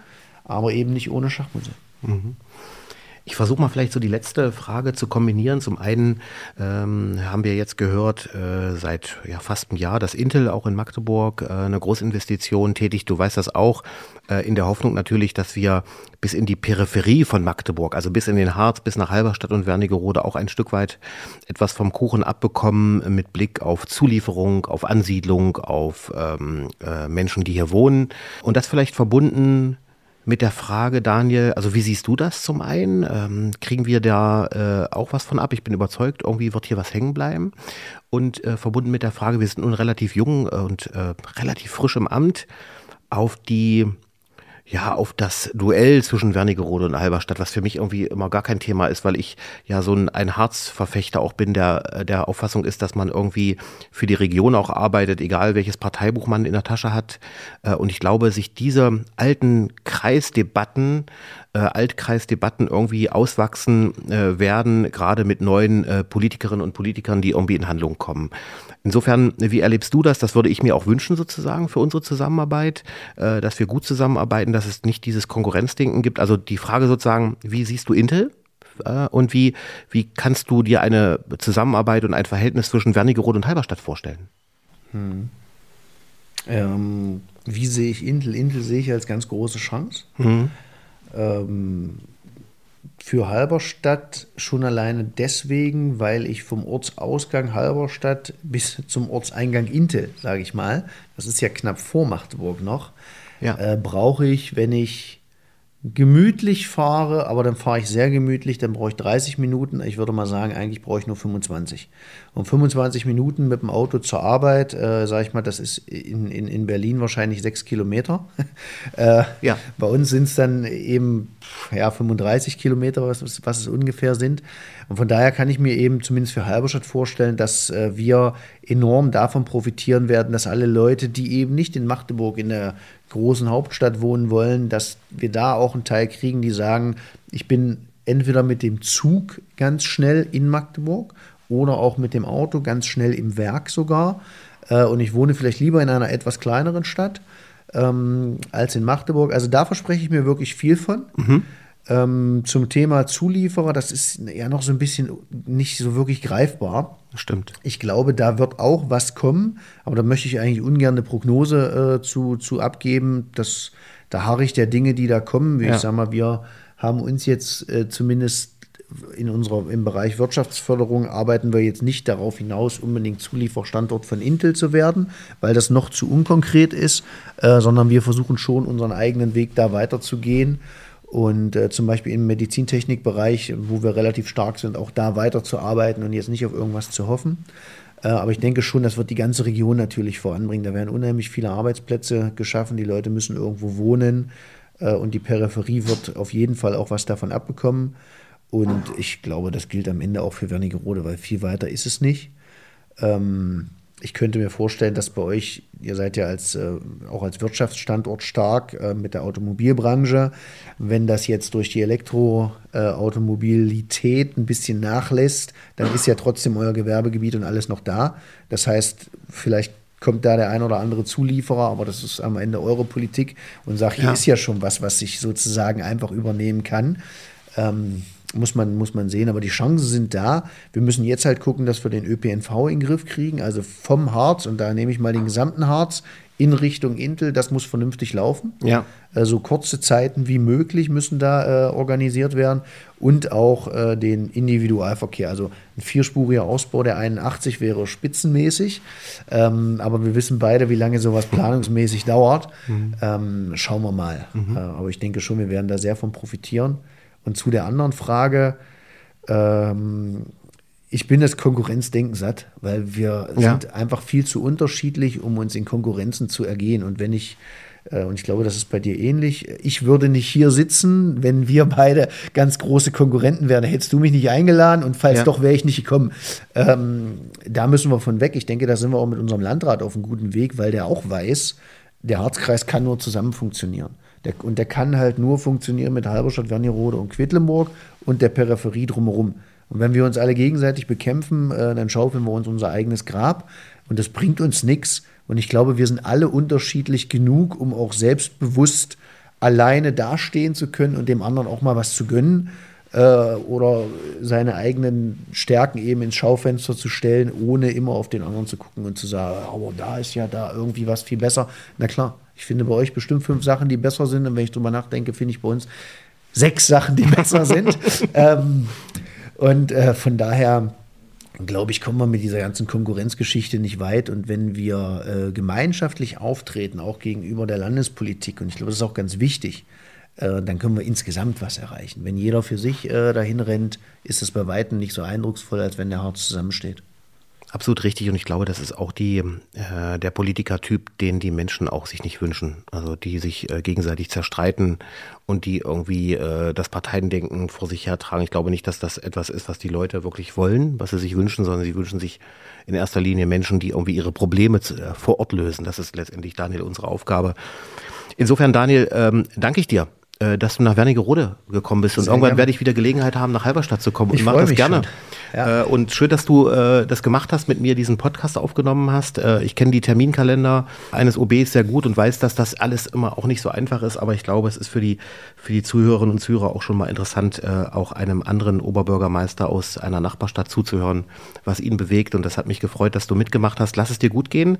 aber eben nicht ohne Schachmuseum. Mhm. Ich versuche mal vielleicht so die letzte Frage zu kombinieren. Zum einen ähm, haben wir jetzt gehört, äh, seit ja, fast einem Jahr, dass Intel auch in Magdeburg äh, eine Großinvestition tätigt. Du weißt das auch, äh, in der Hoffnung natürlich, dass wir bis in die Peripherie von Magdeburg, also bis in den Harz, bis nach Halberstadt und Wernigerode auch ein Stück weit etwas vom Kuchen abbekommen mit Blick auf Zulieferung, auf Ansiedlung, auf ähm, äh, Menschen, die hier wohnen. Und das vielleicht verbunden mit der Frage, Daniel, also wie siehst du das zum einen? Ähm, kriegen wir da äh, auch was von ab? Ich bin überzeugt, irgendwie wird hier was hängen bleiben. Und äh, verbunden mit der Frage, wir sind nun relativ jung und äh, relativ frisch im Amt, auf die ja, auf das Duell zwischen Wernigerode und Halberstadt, was für mich irgendwie immer gar kein Thema ist, weil ich ja so ein, ein Harzverfechter auch bin, der der Auffassung ist, dass man irgendwie für die Region auch arbeitet, egal welches Parteibuch man in der Tasche hat. Äh, und ich glaube, sich diese alten Kreisdebatten äh, Altkreisdebatten irgendwie auswachsen äh, werden, gerade mit neuen äh, Politikerinnen und Politikern, die irgendwie in Handlung kommen. Insofern, wie erlebst du das? Das würde ich mir auch wünschen sozusagen für unsere Zusammenarbeit, äh, dass wir gut zusammenarbeiten, dass es nicht dieses Konkurrenzdenken gibt. Also die Frage sozusagen, wie siehst du Intel? Äh, und wie, wie kannst du dir eine Zusammenarbeit und ein Verhältnis zwischen Wernigerode und Halberstadt vorstellen? Hm. Ähm, wie sehe ich Intel? Intel sehe ich als ganz große Chance. Hm ähm, für Halberstadt schon alleine deswegen, weil ich vom Ortsausgang Halberstadt bis zum Ortseingang Intel, sage ich mal, das ist ja knapp vor Magdeburg noch, ja. äh, brauche ich, wenn ich gemütlich fahre, aber dann fahre ich sehr gemütlich, dann brauche ich 30 Minuten. Ich würde mal sagen, eigentlich brauche ich nur 25. Und 25 Minuten mit dem Auto zur Arbeit, äh, sage ich mal, das ist in, in, in Berlin wahrscheinlich sechs Kilometer. äh, ja. Bei uns sind es dann eben ja, 35 Kilometer, was, was es ungefähr sind. Und von daher kann ich mir eben zumindest für Halberstadt vorstellen, dass äh, wir enorm davon profitieren werden, dass alle Leute, die eben nicht in Magdeburg in der großen Hauptstadt wohnen wollen, dass wir da auch einen Teil kriegen, die sagen, ich bin entweder mit dem Zug ganz schnell in Magdeburg oder auch mit dem Auto ganz schnell im Werk sogar. Äh, und ich wohne vielleicht lieber in einer etwas kleineren Stadt ähm, als in Magdeburg. Also da verspreche ich mir wirklich viel von. Mhm. Ähm, zum Thema Zulieferer, das ist ja noch so ein bisschen nicht so wirklich greifbar. Stimmt. Ich glaube, da wird auch was kommen, aber da möchte ich eigentlich ungern eine Prognose äh, zu, zu abgeben. Das, da harre ich der Dinge, die da kommen. Wie ja. ich sage mal, wir haben uns jetzt äh, zumindest in unserer, im Bereich Wirtschaftsförderung arbeiten wir jetzt nicht darauf hinaus, unbedingt Zulieferstandort von Intel zu werden, weil das noch zu unkonkret ist, äh, sondern wir versuchen schon unseren eigenen Weg da weiterzugehen. Und äh, zum Beispiel im Medizintechnikbereich, wo wir relativ stark sind, auch da weiterzuarbeiten und jetzt nicht auf irgendwas zu hoffen. Äh, aber ich denke schon, das wird die ganze Region natürlich voranbringen. Da werden unheimlich viele Arbeitsplätze geschaffen. Die Leute müssen irgendwo wohnen äh, und die Peripherie wird auf jeden Fall auch was davon abbekommen. Und ich glaube, das gilt am Ende auch für Wernigerode, weil viel weiter ist es nicht. Ähm, ich könnte mir vorstellen, dass bei euch, ihr seid ja als, äh, auch als Wirtschaftsstandort stark äh, mit der Automobilbranche, wenn das jetzt durch die Elektroautomobilität ein bisschen nachlässt, dann ist ja trotzdem euer Gewerbegebiet und alles noch da. Das heißt, vielleicht kommt da der ein oder andere Zulieferer, aber das ist am Ende eure Politik und sagt, hier ja. ist ja schon was, was sich sozusagen einfach übernehmen kann. Ähm, muss man, muss man sehen. Aber die Chancen sind da. Wir müssen jetzt halt gucken, dass wir den ÖPNV in den Griff kriegen. Also vom Harz, und da nehme ich mal den gesamten Harz, in Richtung Intel, das muss vernünftig laufen. Ja. Also kurze Zeiten wie möglich müssen da äh, organisiert werden und auch äh, den Individualverkehr. Also ein vierspuriger Ausbau der 81 wäre spitzenmäßig, ähm, aber wir wissen beide, wie lange sowas planungsmäßig dauert. Mhm. Ähm, schauen wir mal. Mhm. Äh, aber ich denke schon, wir werden da sehr von profitieren. Und zu der anderen Frage, ähm, ich bin das Konkurrenzdenken satt, weil wir ja. sind einfach viel zu unterschiedlich, um uns in Konkurrenzen zu ergehen. Und wenn ich äh, und ich glaube, das ist bei dir ähnlich. Ich würde nicht hier sitzen, wenn wir beide ganz große Konkurrenten wären. Hättest du mich nicht eingeladen und falls ja. doch, wäre ich nicht gekommen. Ähm, da müssen wir von weg. Ich denke, da sind wir auch mit unserem Landrat auf einem guten Weg, weil der auch weiß, der Harzkreis kann nur zusammen funktionieren. Der, und der kann halt nur funktionieren mit Halberstadt, Wernigerode und Quedlinburg und der Peripherie drumherum. Und wenn wir uns alle gegenseitig bekämpfen, äh, dann schaufeln wir uns unser eigenes Grab und das bringt uns nichts. Und ich glaube, wir sind alle unterschiedlich genug, um auch selbstbewusst alleine dastehen zu können und dem anderen auch mal was zu gönnen äh, oder seine eigenen Stärken eben ins Schaufenster zu stellen, ohne immer auf den anderen zu gucken und zu sagen, aber da ist ja da irgendwie was viel besser. Na klar, ich finde bei euch bestimmt fünf Sachen, die besser sind. Und wenn ich drüber nachdenke, finde ich bei uns sechs Sachen, die besser sind. ähm, und äh, von daher glaube ich, kommen wir mit dieser ganzen Konkurrenzgeschichte nicht weit. Und wenn wir äh, gemeinschaftlich auftreten, auch gegenüber der Landespolitik, und ich glaube, das ist auch ganz wichtig, äh, dann können wir insgesamt was erreichen. Wenn jeder für sich äh, dahin rennt, ist es bei Weitem nicht so eindrucksvoll, als wenn der Harz zusammensteht. Absolut richtig und ich glaube, das ist auch die, äh, der Politikertyp, den die Menschen auch sich nicht wünschen. Also die sich äh, gegenseitig zerstreiten und die irgendwie äh, das Parteiendenken vor sich hertragen. Ich glaube nicht, dass das etwas ist, was die Leute wirklich wollen, was sie sich wünschen, sondern sie wünschen sich in erster Linie Menschen, die irgendwie ihre Probleme zu, äh, vor Ort lösen. Das ist letztendlich, Daniel, unsere Aufgabe. Insofern, Daniel, ähm, danke ich dir äh, dass du nach Wernigerode gekommen bist. Und Sehr irgendwann gerne. werde ich wieder Gelegenheit haben, nach Halberstadt zu kommen. Ich und mache das gerne. Äh, und schön, dass du äh, das gemacht hast, mit mir diesen Podcast aufgenommen hast. Äh, ich kenne die Terminkalender eines OBs sehr gut und weiß, dass das alles immer auch nicht so einfach ist. Aber ich glaube, es ist für die, für die Zuhörerinnen und Zuhörer auch schon mal interessant, äh, auch einem anderen Oberbürgermeister aus einer Nachbarstadt zuzuhören, was ihn bewegt. Und das hat mich gefreut, dass du mitgemacht hast. Lass es dir gut gehen.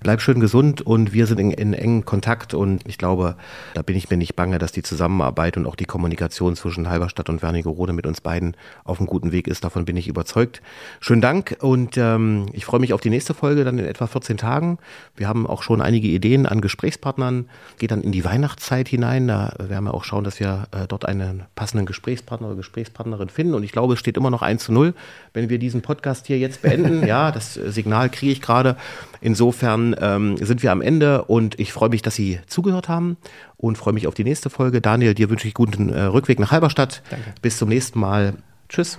Bleib schön gesund und wir sind in, in engen Kontakt. Und ich glaube, da bin ich mir nicht bange, dass die Zusammenarbeit und auch die Kommunikation zwischen Halberstadt und Wernigerode mit uns beiden auf einem guten Weg ist. Davon bin ich überzeugt. Schönen Dank und ähm, ich freue mich auf die nächste Folge dann in etwa 14 Tagen. Wir haben auch schon einige Ideen an Gesprächspartnern. Geht dann in die Weihnachtszeit hinein. Da werden wir auch schauen, dass wir äh, dort einen passenden Gesprächspartner oder Gesprächspartnerin finden. Und ich glaube, es steht immer noch 1 zu 0, wenn wir diesen Podcast hier jetzt beenden. ja, das Signal kriege ich gerade. Insofern ähm, sind wir am Ende und ich freue mich, dass Sie zugehört haben und freue mich auf die nächste Folge. Daniel, dir wünsche ich guten äh, Rückweg nach Halberstadt. Danke. Bis zum nächsten Mal. Tschüss.